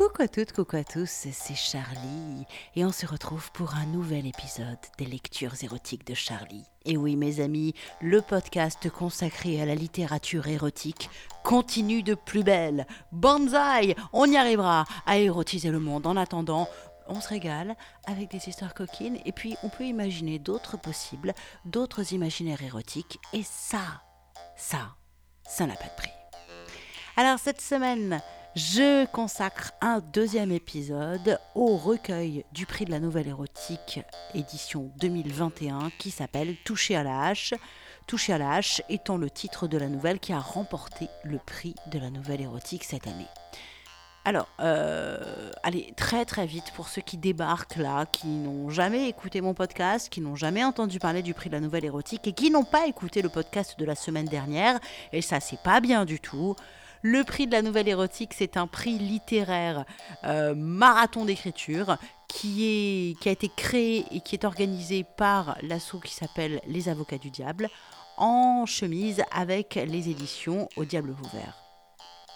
Coucou à toutes, coucou à tous, c'est Charlie et on se retrouve pour un nouvel épisode des lectures érotiques de Charlie. Et oui mes amis, le podcast consacré à la littérature érotique continue de plus belle. Banzai, on y arrivera à érotiser le monde. En attendant, on se régale avec des histoires coquines et puis on peut imaginer d'autres possibles, d'autres imaginaires érotiques et ça, ça, ça n'a pas de prix. Alors cette semaine, je consacre un deuxième épisode au recueil du prix de la nouvelle érotique édition 2021 qui s'appelle Toucher à la hache. Toucher à la hache étant le titre de la nouvelle qui a remporté le prix de la nouvelle érotique cette année. Alors, euh, allez, très très vite pour ceux qui débarquent là, qui n'ont jamais écouté mon podcast, qui n'ont jamais entendu parler du prix de la nouvelle érotique et qui n'ont pas écouté le podcast de la semaine dernière, et ça c'est pas bien du tout. Le prix de la nouvelle érotique, c'est un prix littéraire euh, marathon d'écriture qui, a été créé et qui est organisé par l'assaut qui s'appelle Les Avocats du Diable en chemise avec les éditions Au Diable Ouvert.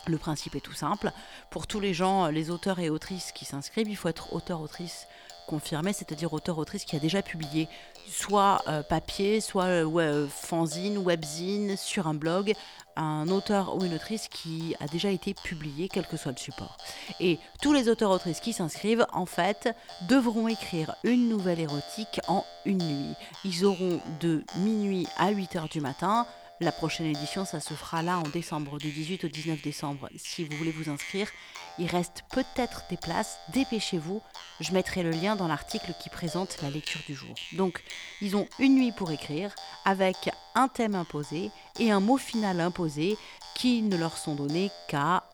Le principe est tout simple. Pour tous les gens, les auteurs et autrices qui s'inscrivent, il faut être auteur-autrice confirmé, c'est-à-dire auteur-autrice qui a déjà publié soit euh, papier, soit euh, fanzine, webzine, sur un blog, un auteur ou une autrice qui a déjà été publié, quel que soit le support. Et tous les auteurs-autrices qui s'inscrivent, en fait, devront écrire une nouvelle érotique en une nuit. Ils auront de minuit à 8 heures du matin. La prochaine édition, ça se fera là en décembre, du 18 au 19 décembre. Si vous voulez vous inscrire, il reste peut-être des places, dépêchez-vous. Je mettrai le lien dans l'article qui présente la lecture du jour. Donc, ils ont une nuit pour écrire avec un thème imposé et un mot final imposé qui ne leur sont donnés qu'à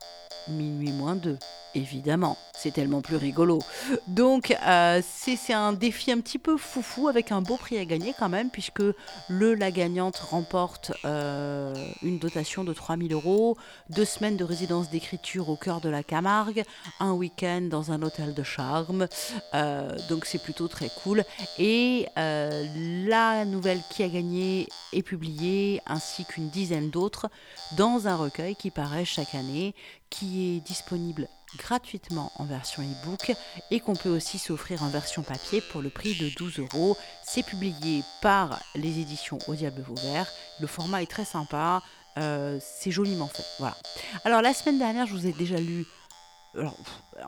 minuit moins deux évidemment. C'est tellement plus rigolo. Donc, euh, c'est un défi un petit peu foufou avec un beau prix à gagner quand même, puisque le La Gagnante remporte euh, une dotation de 3000 euros, deux semaines de résidence d'écriture au cœur de la Camargue, un week-end dans un hôtel de charme. Euh, donc, c'est plutôt très cool. Et la nouvelle qui a gagné est publiée, ainsi qu'une dizaine d'autres, dans un recueil qui paraît chaque année, qui est disponible gratuitement en version e-book et qu'on peut aussi s'offrir en version papier pour le prix de 12 euros. C'est publié par les éditions Au Diable Vauvert. Le format est très sympa, euh, c'est joliment fait. Voilà. Alors la semaine dernière, je vous ai déjà lu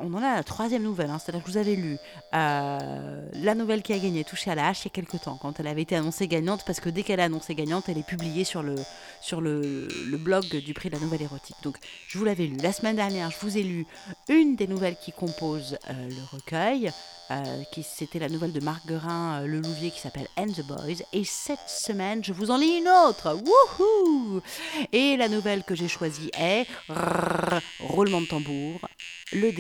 on en a la troisième nouvelle, hein. c'est-à-dire que vous avez lu euh, la nouvelle qui a gagné, touché à la hache, il y a quelques temps, quand elle avait été annoncée gagnante, parce que dès qu'elle est annoncée gagnante, elle est publiée sur le, sur le, blog du prix de la nouvelle érotique. Donc, je vous l'avais lu. La semaine dernière, je vous ai lu une des nouvelles qui composent euh, le recueil, euh, qui c'était la nouvelle de Marguerin Le Louvier qui s'appelle And the Boys. Et cette semaine, je vous en lis une autre. Wouhou Et la nouvelle que j'ai choisie est roulement de tambour. Le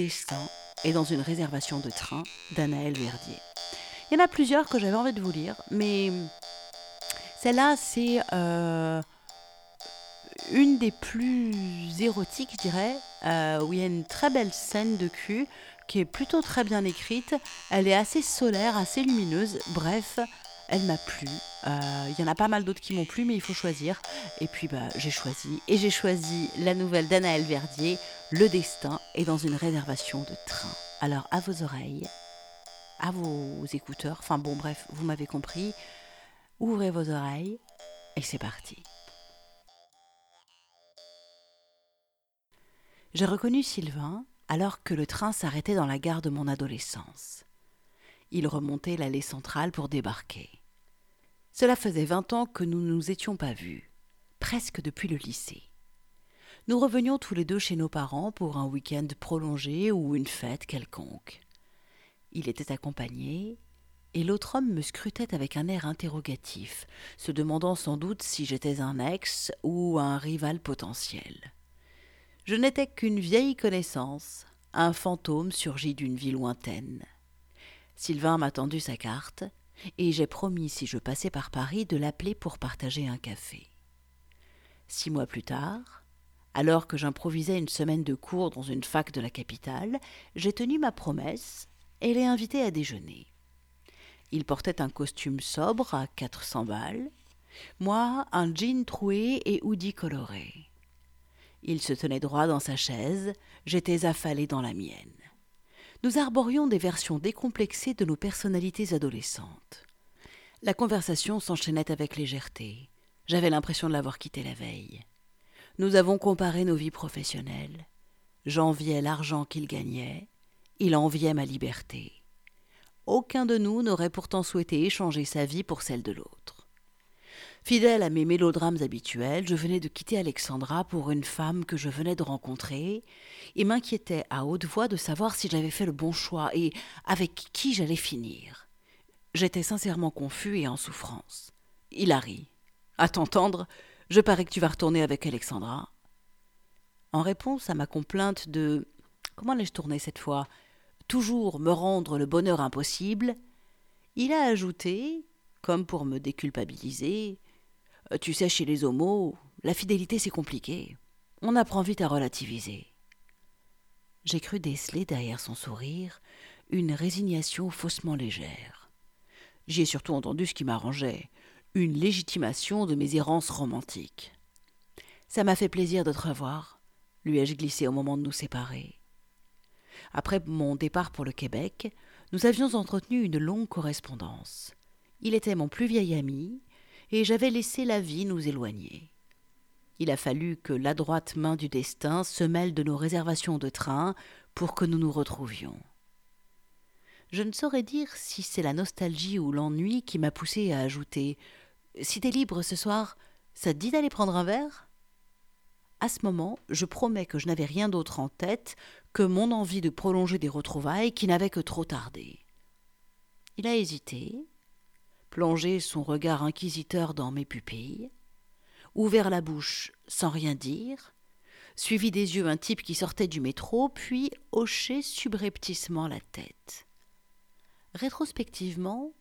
est dans une réservation de train d'Anaël Verdier. Il y en a plusieurs que j'avais envie de vous lire, mais celle-là, c'est euh, une des plus érotiques, je dirais, euh, où il y a une très belle scène de cul qui est plutôt très bien écrite. Elle est assez solaire, assez lumineuse. Bref, elle m'a plu. Euh, il y en a pas mal d'autres qui m'ont plu, mais il faut choisir. Et puis bah, j'ai choisi. Et j'ai choisi la nouvelle d'Anaël Verdier, Le destin est dans une réservation de train. Alors à vos oreilles, à vos écouteurs, enfin bon bref, vous m'avez compris. Ouvrez vos oreilles et c'est parti. J'ai reconnu Sylvain alors que le train s'arrêtait dans la gare de mon adolescence. Il remontait l'allée centrale pour débarquer. Cela faisait vingt ans que nous ne nous étions pas vus, presque depuis le lycée. Nous revenions tous les deux chez nos parents pour un week-end prolongé ou une fête quelconque. Il était accompagné, et l'autre homme me scrutait avec un air interrogatif, se demandant sans doute si j'étais un ex ou un rival potentiel. Je n'étais qu'une vieille connaissance, un fantôme surgi d'une vie lointaine. Sylvain m'a tendu sa carte, et j'ai promis, si je passais par Paris, de l'appeler pour partager un café. Six mois plus tard, alors que j'improvisais une semaine de cours dans une fac de la capitale, j'ai tenu ma promesse et l'ai invité à déjeuner. Il portait un costume sobre à quatre cents balles, moi un jean troué et hoodie coloré. Il se tenait droit dans sa chaise, j'étais affalée dans la mienne. nous arborions des versions décomplexées de nos personnalités adolescentes. La conversation s'enchaînait avec légèreté. J'avais l'impression de l'avoir quitté la veille. Nous avons comparé nos vies professionnelles. J'enviais l'argent qu'il gagnait, il enviait ma liberté. Aucun de nous n'aurait pourtant souhaité échanger sa vie pour celle de l'autre. Fidèle à mes mélodrames habituels, je venais de quitter Alexandra pour une femme que je venais de rencontrer et m'inquiétais à haute voix de savoir si j'avais fait le bon choix et avec qui j'allais finir. J'étais sincèrement confus et en souffrance. Il a ri. À t'entendre, je parie que tu vas retourner avec Alexandra. En réponse à ma complainte de comment l'ai-je tourné cette fois? Toujours me rendre le bonheur impossible, il a ajouté, comme pour me déculpabiliser Tu sais, chez les homos, la fidélité c'est compliqué. On apprend vite à relativiser. J'ai cru déceler derrière son sourire une résignation faussement légère. J'y ai surtout entendu ce qui m'arrangeait, une légitimation de mes errances romantiques. Ça m'a fait plaisir de te revoir, lui ai-je glissé au moment de nous séparer. Après mon départ pour le Québec, nous avions entretenu une longue correspondance. Il était mon plus vieil ami, et j'avais laissé la vie nous éloigner. Il a fallu que l'adroite main du destin se mêle de nos réservations de train pour que nous nous retrouvions. Je ne saurais dire si c'est la nostalgie ou l'ennui qui m'a poussé à ajouter Si t'es libre ce soir, ça te dit d'aller prendre un verre? À ce moment, je promets que je n'avais rien d'autre en tête que mon envie de prolonger des retrouvailles qui n'avaient que trop tardé. Il a hésité, plongé son regard inquisiteur dans mes pupilles, ouvert la bouche sans rien dire, suivi des yeux un type qui sortait du métro, puis hoché subrepticement la tête. Rétrospectivement,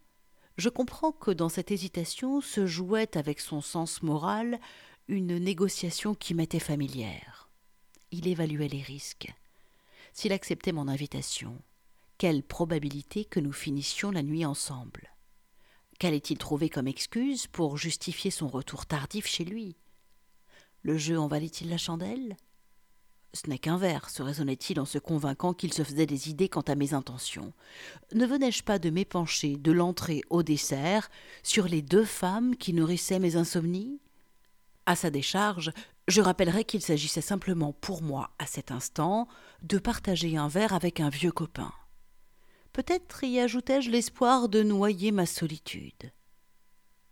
je comprends que dans cette hésitation se jouait avec son sens moral une négociation qui m'était familière. Il évaluait les risques s'il acceptait mon invitation. Quelle probabilité que nous finissions la nuit ensemble? Qu'allait-il trouver comme excuse pour justifier son retour tardif chez lui? Le jeu en valait-il la chandelle? Ce n'est qu'un verre, se raisonnait-il en se convainquant qu'il se faisait des idées quant à mes intentions. Ne venais-je pas de m'épancher de l'entrée au dessert sur les deux femmes qui nourrissaient mes insomnies? À sa décharge, je rappellerai qu'il s'agissait simplement pour moi, à cet instant, de partager un verre avec un vieux copain. Peut-être y ajoutai-je l'espoir de noyer ma solitude.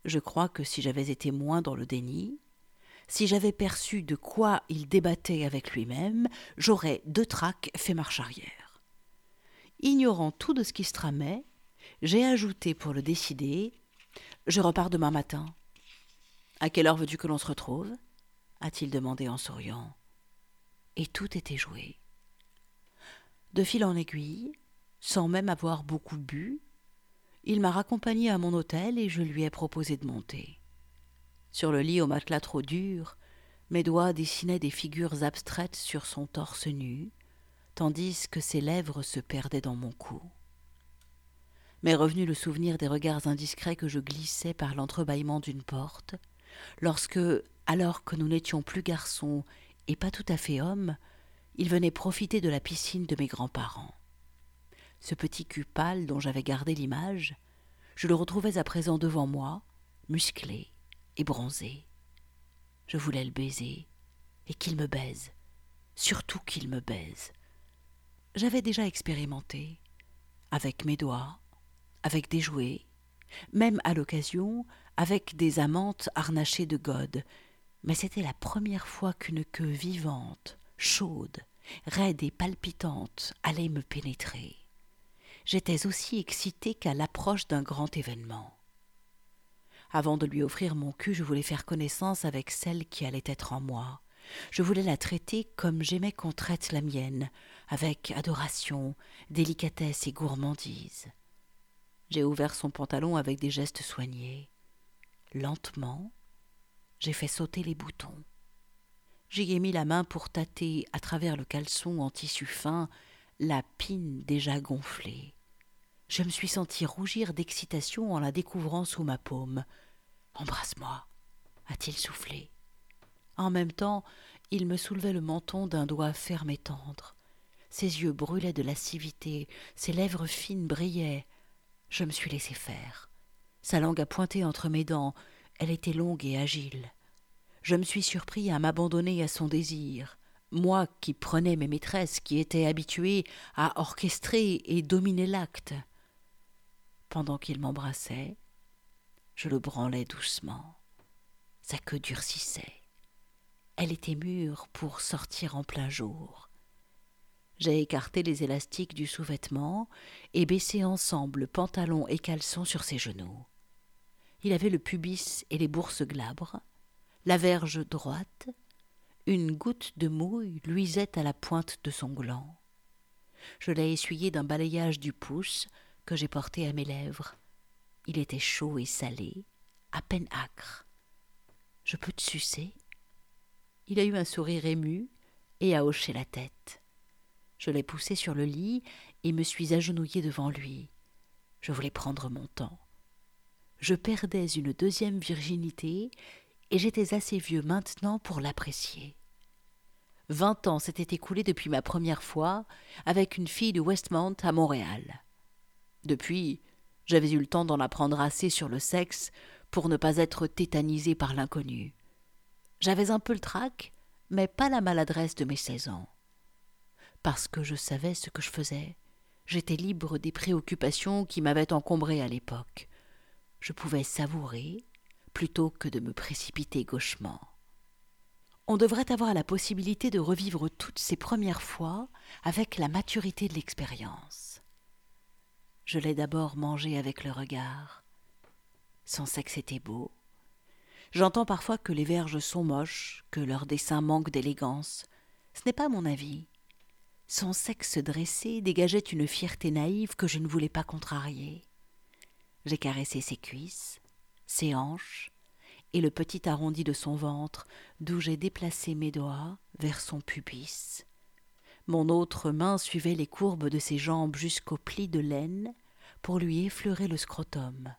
Je crois que si j'avais été moins dans le déni, si j'avais perçu de quoi il débattait avec lui-même, j'aurais de trac fait marche arrière. Ignorant tout de ce qui se tramait, j'ai ajouté pour le décider Je repars demain matin. À quelle heure veux-tu que l'on se retrouve? a-t-il demandé en souriant. Et tout était joué. De fil en aiguille, sans même avoir beaucoup bu, il m'a raccompagné à mon hôtel et je lui ai proposé de monter. Sur le lit au matelas trop dur, mes doigts dessinaient des figures abstraites sur son torse nu, tandis que ses lèvres se perdaient dans mon cou. M'est revenu le souvenir des regards indiscrets que je glissais par l'entrebâillement d'une porte, lorsque, alors que nous n'étions plus garçons et pas tout à fait hommes, il venait profiter de la piscine de mes grands-parents. Ce petit cul pâle dont j'avais gardé l'image, je le retrouvais à présent devant moi, musclé et bronzé. Je voulais le baiser, et qu'il me baise, surtout qu'il me baise. J'avais déjà expérimenté, avec mes doigts, avec des jouets, même à l'occasion avec des amantes harnachées de godes, mais c'était la première fois qu'une queue vivante, chaude, raide et palpitante allait me pénétrer. J'étais aussi excitée qu'à l'approche d'un grand événement. Avant de lui offrir mon cul, je voulais faire connaissance avec celle qui allait être en moi. Je voulais la traiter comme j'aimais qu'on traite la mienne, avec adoration, délicatesse et gourmandise. J'ai ouvert son pantalon avec des gestes soignés. Lentement, j'ai fait sauter les boutons. J'y ai mis la main pour tâter à travers le caleçon en tissu fin la pine déjà gonflée. Je me suis senti rougir d'excitation en la découvrant sous ma paume. Embrasse-moi, a-t-il soufflé. En même temps, il me soulevait le menton d'un doigt ferme et tendre. Ses yeux brûlaient de lascivité, ses lèvres fines brillaient. Je me suis laissé faire. Sa langue a pointé entre mes dents, elle était longue et agile. Je me suis surpris à m'abandonner à son désir, moi qui prenais mes maîtresses, qui étais habituée à orchestrer et dominer l'acte. Pendant qu'il m'embrassait, je le branlais doucement. Sa queue durcissait. Elle était mûre pour sortir en plein jour. J'ai écarté les élastiques du sous-vêtement et baissé ensemble pantalon et caleçon sur ses genoux. Il avait le pubis et les bourses glabres, la verge droite, une goutte de mouille luisait à la pointe de son gland. Je l'ai essuyé d'un balayage du pouce que j'ai porté à mes lèvres. Il était chaud et salé, à peine acre. Je peux te sucer? Il a eu un sourire ému et a hoché la tête. Je l'ai poussé sur le lit et me suis agenouillé devant lui. Je voulais prendre mon temps. Je perdais une deuxième virginité et j'étais assez vieux maintenant pour l'apprécier. Vingt ans s'étaient écoulés depuis ma première fois avec une fille de Westmount à Montréal. Depuis, j'avais eu le temps d'en apprendre assez sur le sexe pour ne pas être tétanisé par l'inconnu. J'avais un peu le trac, mais pas la maladresse de mes seize ans. Parce que je savais ce que je faisais, j'étais libre des préoccupations qui m'avaient encombré à l'époque. Je pouvais savourer plutôt que de me précipiter gauchement. On devrait avoir la possibilité de revivre toutes ces premières fois avec la maturité de l'expérience. Je l'ai d'abord mangé avec le regard. Son sexe était beau. J'entends parfois que les verges sont moches, que leur dessin manque d'élégance. Ce n'est pas mon avis. Son sexe dressé dégageait une fierté naïve que je ne voulais pas contrarier. J'ai caressé ses cuisses, ses hanches, et le petit arrondi de son ventre, d'où j'ai déplacé mes doigts vers son pubis. Mon autre main suivait les courbes de ses jambes jusqu'au pli de laine pour lui effleurer le scrotum.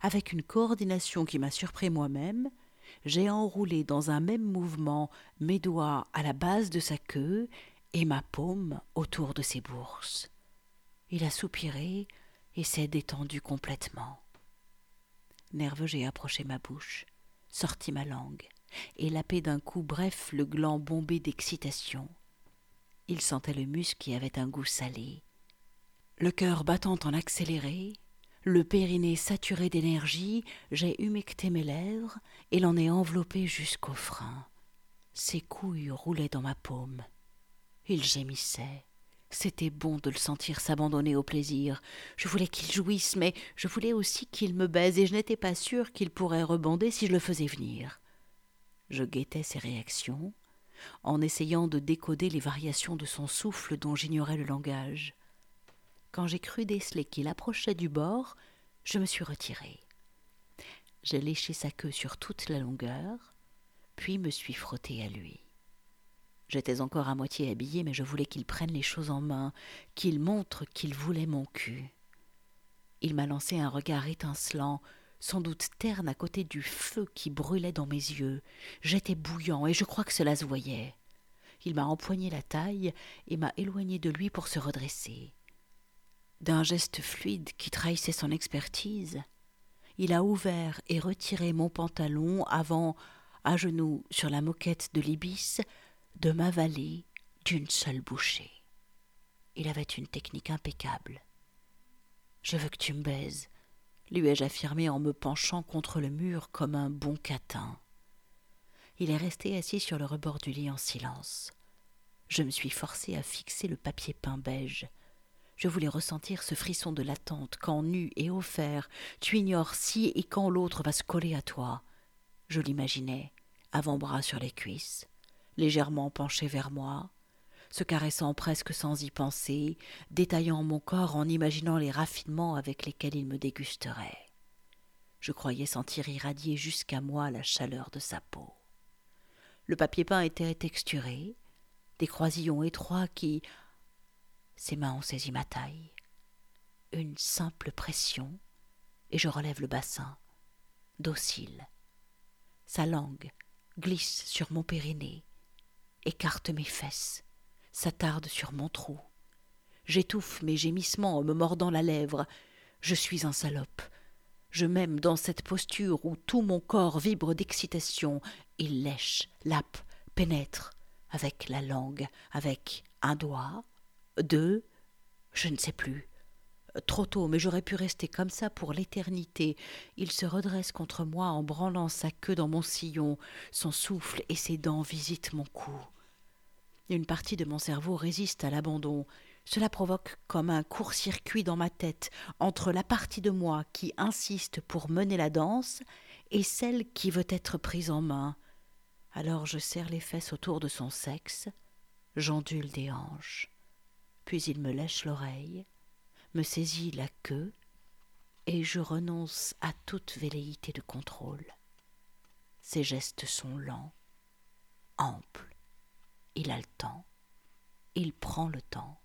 Avec une coordination qui m'a surpris moi-même, j'ai enroulé dans un même mouvement mes doigts à la base de sa queue et ma paume autour de ses bourses. Il a soupiré et s'est détendu complètement. Nerveux, j'ai approché ma bouche, sorti ma langue, et lapé d'un coup bref le gland bombé d'excitation. Il sentait le muscle qui avait un goût salé. Le cœur battant en accéléré, le périnée saturé d'énergie, j'ai humecté mes lèvres et l'en ai enveloppé jusqu'au frein. Ses couilles roulaient dans ma paume. Il gémissait. C'était bon de le sentir s'abandonner au plaisir. Je voulais qu'il jouisse, mais je voulais aussi qu'il me baise, et je n'étais pas sûre qu'il pourrait rebander si je le faisais venir. Je guettais ses réactions, en essayant de décoder les variations de son souffle dont j'ignorais le langage. Quand j'ai cru déceler qu'il approchait du bord, je me suis retirée. J'ai léché sa queue sur toute la longueur, puis me suis frottée à lui. J'étais encore à moitié habillée, mais je voulais qu'il prenne les choses en main, qu'il montre qu'il voulait mon cul. Il m'a lancé un regard étincelant, sans doute terne à côté du feu qui brûlait dans mes yeux. J'étais bouillant, et je crois que cela se voyait. Il m'a empoigné la taille et m'a éloigné de lui pour se redresser. D'un geste fluide qui trahissait son expertise, il a ouvert et retiré mon pantalon avant, à genoux sur la moquette de l'ibis, de m'avaler d'une seule bouchée. Il avait une technique impeccable. Je veux que tu me baises, lui ai-je affirmé en me penchant contre le mur comme un bon catin. Il est resté assis sur le rebord du lit en silence. Je me suis forcé à fixer le papier peint beige. Je voulais ressentir ce frisson de l'attente quand nu et offert, tu ignores si et quand l'autre va se coller à toi. Je l'imaginais, avant-bras sur les cuisses, légèrement penché vers moi, se caressant presque sans y penser, détaillant mon corps en imaginant les raffinements avec lesquels il me dégusterait. Je croyais sentir irradier jusqu'à moi la chaleur de sa peau. Le papier peint était texturé, des croisillons étroits qui. Ses mains ont saisi ma taille. Une simple pression, et je relève le bassin, docile. Sa langue glisse sur mon périnée, écarte mes fesses, s'attarde sur mon trou. J'étouffe mes gémissements en me mordant la lèvre. Je suis un salope. Je m'aime dans cette posture où tout mon corps vibre d'excitation. Il lèche, lappe, pénètre, avec la langue, avec un doigt, deux, je ne sais plus. Trop tôt, mais j'aurais pu rester comme ça pour l'éternité. Il se redresse contre moi en branlant sa queue dans mon sillon. Son souffle et ses dents visitent mon cou. Une partie de mon cerveau résiste à l'abandon. Cela provoque comme un court-circuit dans ma tête entre la partie de moi qui insiste pour mener la danse et celle qui veut être prise en main. Alors je serre les fesses autour de son sexe, j'ondule des hanches. Puis il me lèche l'oreille, me saisit la queue, et je renonce à toute velléité de contrôle. Ses gestes sont lents, amples. Il a le temps. Il prend le temps.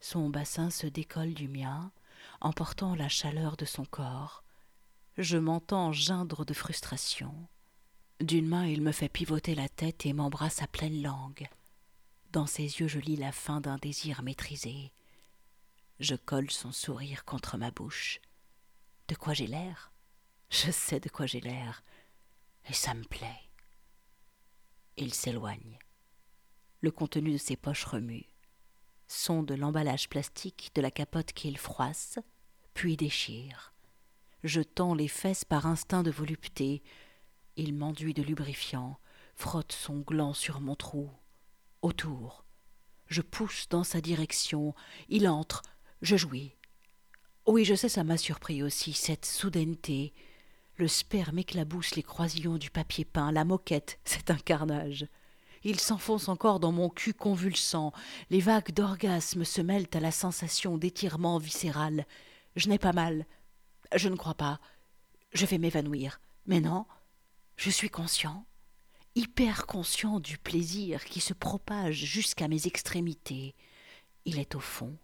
Son bassin se décolle du mien, emportant la chaleur de son corps. Je m'entends geindre de frustration. D'une main, il me fait pivoter la tête et m'embrasse à pleine langue. Dans ses yeux, je lis la fin d'un désir maîtrisé. Je colle son sourire contre ma bouche. De quoi j'ai l'air? Je sais de quoi j'ai l'air, et ça me plaît. Il s'éloigne. Le contenu de ses poches remue de l'emballage plastique de la capote qu'il froisse, puis déchire. Je tends les fesses par instinct de volupté. Il m'enduit de lubrifiant, frotte son gland sur mon trou. Autour. Je pousse dans sa direction. Il entre. Je jouis. Oui, je sais, ça m'a surpris aussi, cette soudaineté. Le sperme éclabousse les croisillons du papier peint, la moquette, c'est un carnage. Il s'enfonce encore dans mon cul convulsant. Les vagues d'orgasme se mêlent à la sensation d'étirement viscéral. Je n'ai pas mal. Je ne crois pas. Je vais m'évanouir. Mais non, je suis conscient, hyper conscient du plaisir qui se propage jusqu'à mes extrémités. Il est au fond,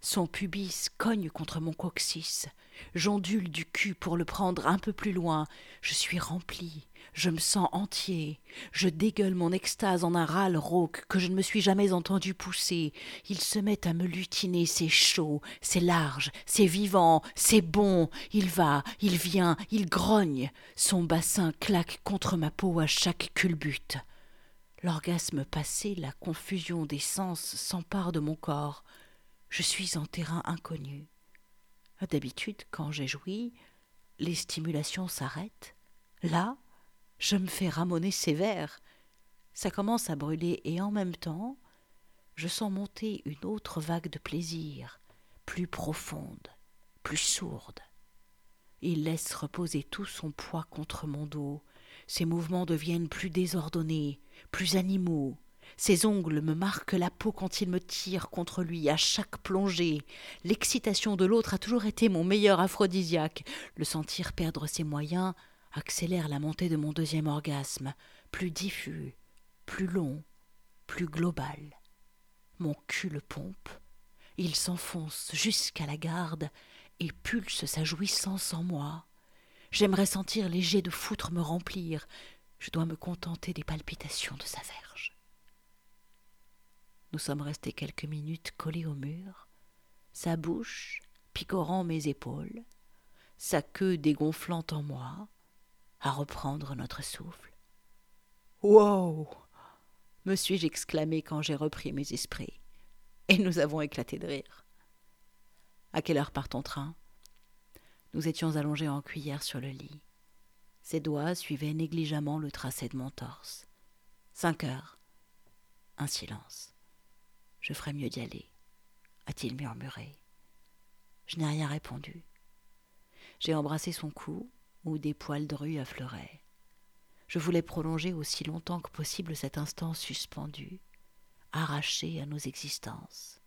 son pubis cogne contre mon coccyx. J'ondule du cul pour le prendre un peu plus loin. Je suis rempli. Je me sens entier. Je dégueule mon extase en un râle rauque que je ne me suis jamais entendu pousser. Il se met à me lutiner. C'est chaud, c'est large, c'est vivant, c'est bon. Il va, il vient, il grogne. Son bassin claque contre ma peau à chaque culbute. L'orgasme passé, la confusion des sens s'empare de mon corps. Je suis en terrain inconnu. D'habitude, quand j'ai joui, les stimulations s'arrêtent. Là, je me fais ramoner sévère. Ça commence à brûler et en même temps, je sens monter une autre vague de plaisir, plus profonde, plus sourde. Il laisse reposer tout son poids contre mon dos. Ses mouvements deviennent plus désordonnés, plus animaux, ses ongles me marquent la peau quand il me tire contre lui à chaque plongée. L'excitation de l'autre a toujours été mon meilleur aphrodisiaque. Le sentir perdre ses moyens accélère la montée de mon deuxième orgasme, plus diffus, plus long, plus global. Mon cul le pompe. Il s'enfonce jusqu'à la garde et pulse sa jouissance en moi. J'aimerais sentir les jets de foutre me remplir. Je dois me contenter des palpitations de sa verge. Nous sommes restés quelques minutes collés au mur, sa bouche picorant mes épaules, sa queue dégonflant en moi, à reprendre notre souffle. Wow me suis-je exclamé quand j'ai repris mes esprits, et nous avons éclaté de rire. À quelle heure part ton train? Nous étions allongés en cuillère sur le lit. Ses doigts suivaient négligemment le tracé de mon torse. Cinq heures. Un silence. Je ferais mieux d'y aller, a-t-il murmuré. Je n'ai rien répondu. J'ai embrassé son cou, où des poils de rue affleuraient. Je voulais prolonger aussi longtemps que possible cet instant suspendu, arraché à nos existences.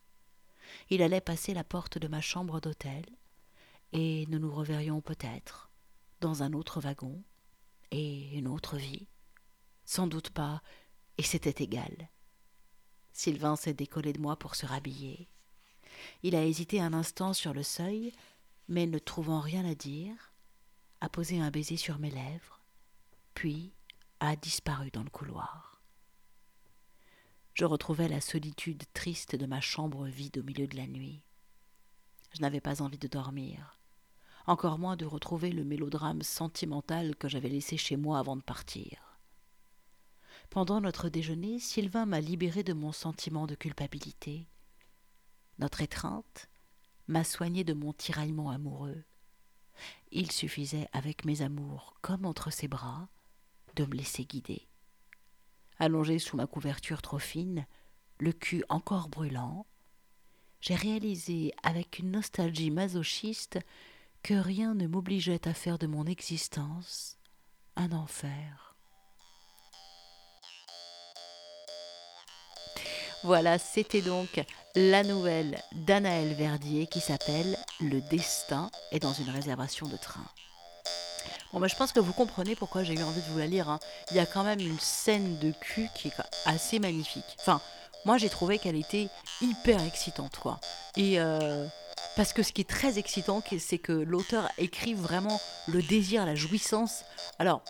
Il allait passer la porte de ma chambre d'hôtel, et nous nous reverrions peut-être dans un autre wagon et une autre vie. Sans doute pas, et c'était égal. Sylvain s'est décollé de moi pour se rhabiller. Il a hésité un instant sur le seuil, mais ne trouvant rien à dire, a posé un baiser sur mes lèvres, puis a disparu dans le couloir. je retrouvais la solitude triste de ma chambre vide au milieu de la nuit. Je n'avais pas envie de dormir, encore moins de retrouver le mélodrame sentimental que j'avais laissé chez moi avant de partir. Pendant notre déjeuner, Sylvain m'a libéré de mon sentiment de culpabilité. Notre étreinte m'a soigné de mon tiraillement amoureux. Il suffisait, avec mes amours comme entre ses bras, de me laisser guider. Allongé sous ma couverture trop fine, le cul encore brûlant, j'ai réalisé avec une nostalgie masochiste que rien ne m'obligeait à faire de mon existence un enfer. Voilà, c'était donc la nouvelle d'Anaël Verdier qui s'appelle Le destin est dans une réservation de train. Bon, bah, je pense que vous comprenez pourquoi j'ai eu envie de vous la lire. Hein. Il y a quand même une scène de cul qui est assez magnifique. Enfin, moi j'ai trouvé qu'elle était hyper excitante, quoi. Et euh, parce que ce qui est très excitant, c'est que l'auteur écrit vraiment le désir, la jouissance. Alors,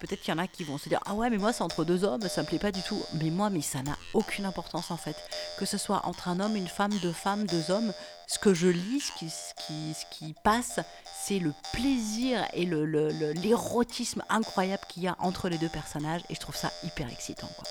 Peut-être qu'il y en a qui vont se dire Ah ouais, mais moi c'est entre deux hommes, ça me plaît pas du tout. Mais moi, mais ça n'a aucune importance en fait. Que ce soit entre un homme, une femme, deux femmes, deux hommes, ce que je lis, ce qui, ce qui, ce passe, c'est le plaisir et l'érotisme le, incroyable qu'il y a entre les deux personnages. Et je trouve ça hyper excitant. Quoi.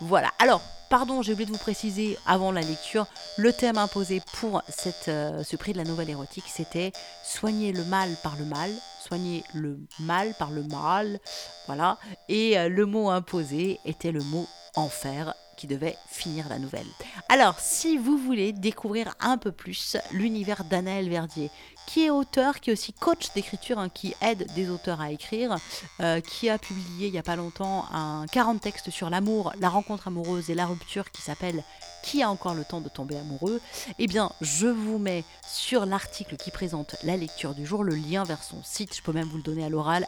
Voilà. Alors, pardon, j'ai oublié de vous préciser avant la lecture, le thème imposé pour euh, ce prix de la nouvelle érotique, c'était soigner le mal par le mal, soigner le mal par le mal, voilà. Et euh, le mot imposé était le mot enfer qui devait finir la nouvelle. Alors, si vous voulez découvrir un peu plus l'univers d'Anaël Verdier, qui est auteur, qui est aussi coach d'écriture, hein, qui aide des auteurs à écrire, euh, qui a publié il n'y a pas longtemps un 40 textes sur l'amour, la rencontre amoureuse et la rupture qui s'appelle Qui a encore le temps de tomber amoureux? Eh bien, je vous mets sur l'article qui présente la lecture du jour le lien vers son site, je peux même vous le donner à l'oral,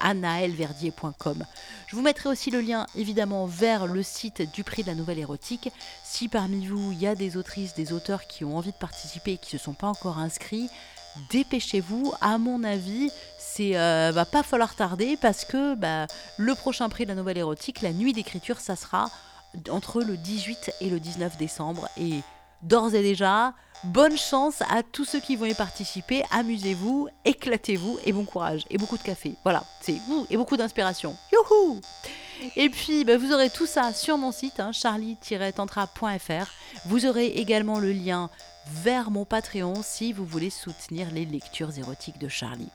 anaelverdier.com. Je vous mettrai aussi le lien évidemment vers le site du prix de la nouvelle érotique. Si parmi vous, il y a des autrices, des auteurs qui ont envie de participer et qui ne se sont pas encore inscrits, dépêchez-vous. À mon avis, c'est euh, va pas falloir tarder parce que bah, le prochain prix de la nouvelle érotique, la nuit d'écriture, ça sera entre le 18 et le 19 décembre. Et d'ores et déjà, bonne chance à tous ceux qui vont y participer. Amusez-vous, éclatez-vous et bon courage. Et beaucoup de café. Voilà, c'est vous et beaucoup d'inspiration. Youhou et puis, bah, vous aurez tout ça sur mon site, hein, charlie-tantra.fr. Vous aurez également le lien vers mon Patreon si vous voulez soutenir les lectures érotiques de Charlie.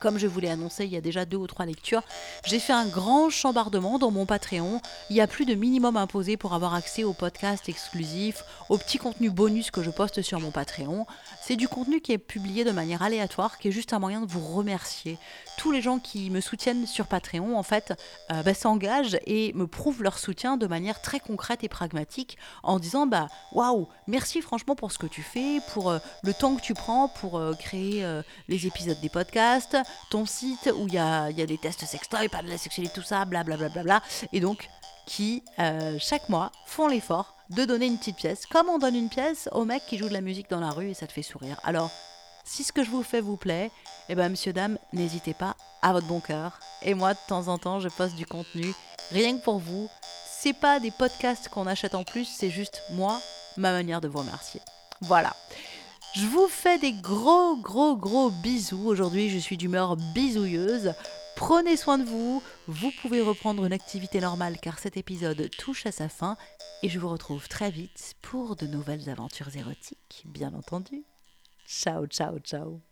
Comme je vous l'ai annoncé il y a déjà deux ou trois lectures, j'ai fait un grand chambardement dans mon Patreon. Il y a plus de minimum imposé pour avoir accès aux podcasts exclusifs, aux petits contenus bonus que je poste sur mon Patreon. C'est du contenu qui est publié de manière aléatoire, qui est juste un moyen de vous remercier. Tous les gens qui me soutiennent sur Patreon, en fait, euh, bah, s'engagent et me prouvent leur soutien de manière très concrète et pragmatique en disant bah waouh, merci franchement pour ce que tu fais, pour euh, le temps que tu prends pour euh, créer les épisodes des podcasts, ton site où il y a, des tests sextoy, pas de la sexualité, tout ça, blablabla. Bla, bla, bla, et donc qui, chaque mois, font l'effort de donner une petite pièce, comme on donne une pièce au mec qui joue de la musique dans la rue et ça te fait sourire. Alors, si ce que je vous fais vous plaît, eh ben, monsieur, dame, n'hésitez pas à votre bon cœur. Et moi, de temps en temps, je poste du contenu rien que pour vous. C'est pas des podcasts qu'on achète en plus, c'est juste moi, ma manière de vous remercier. Voilà. Je vous fais des gros, gros, gros bisous. Aujourd'hui, je suis d'humeur bisouilleuse. Prenez soin de vous. Vous pouvez reprendre une activité normale car cet épisode touche à sa fin. Et je vous retrouve très vite pour de nouvelles aventures érotiques, bien entendu. Ciao, ciao, ciao.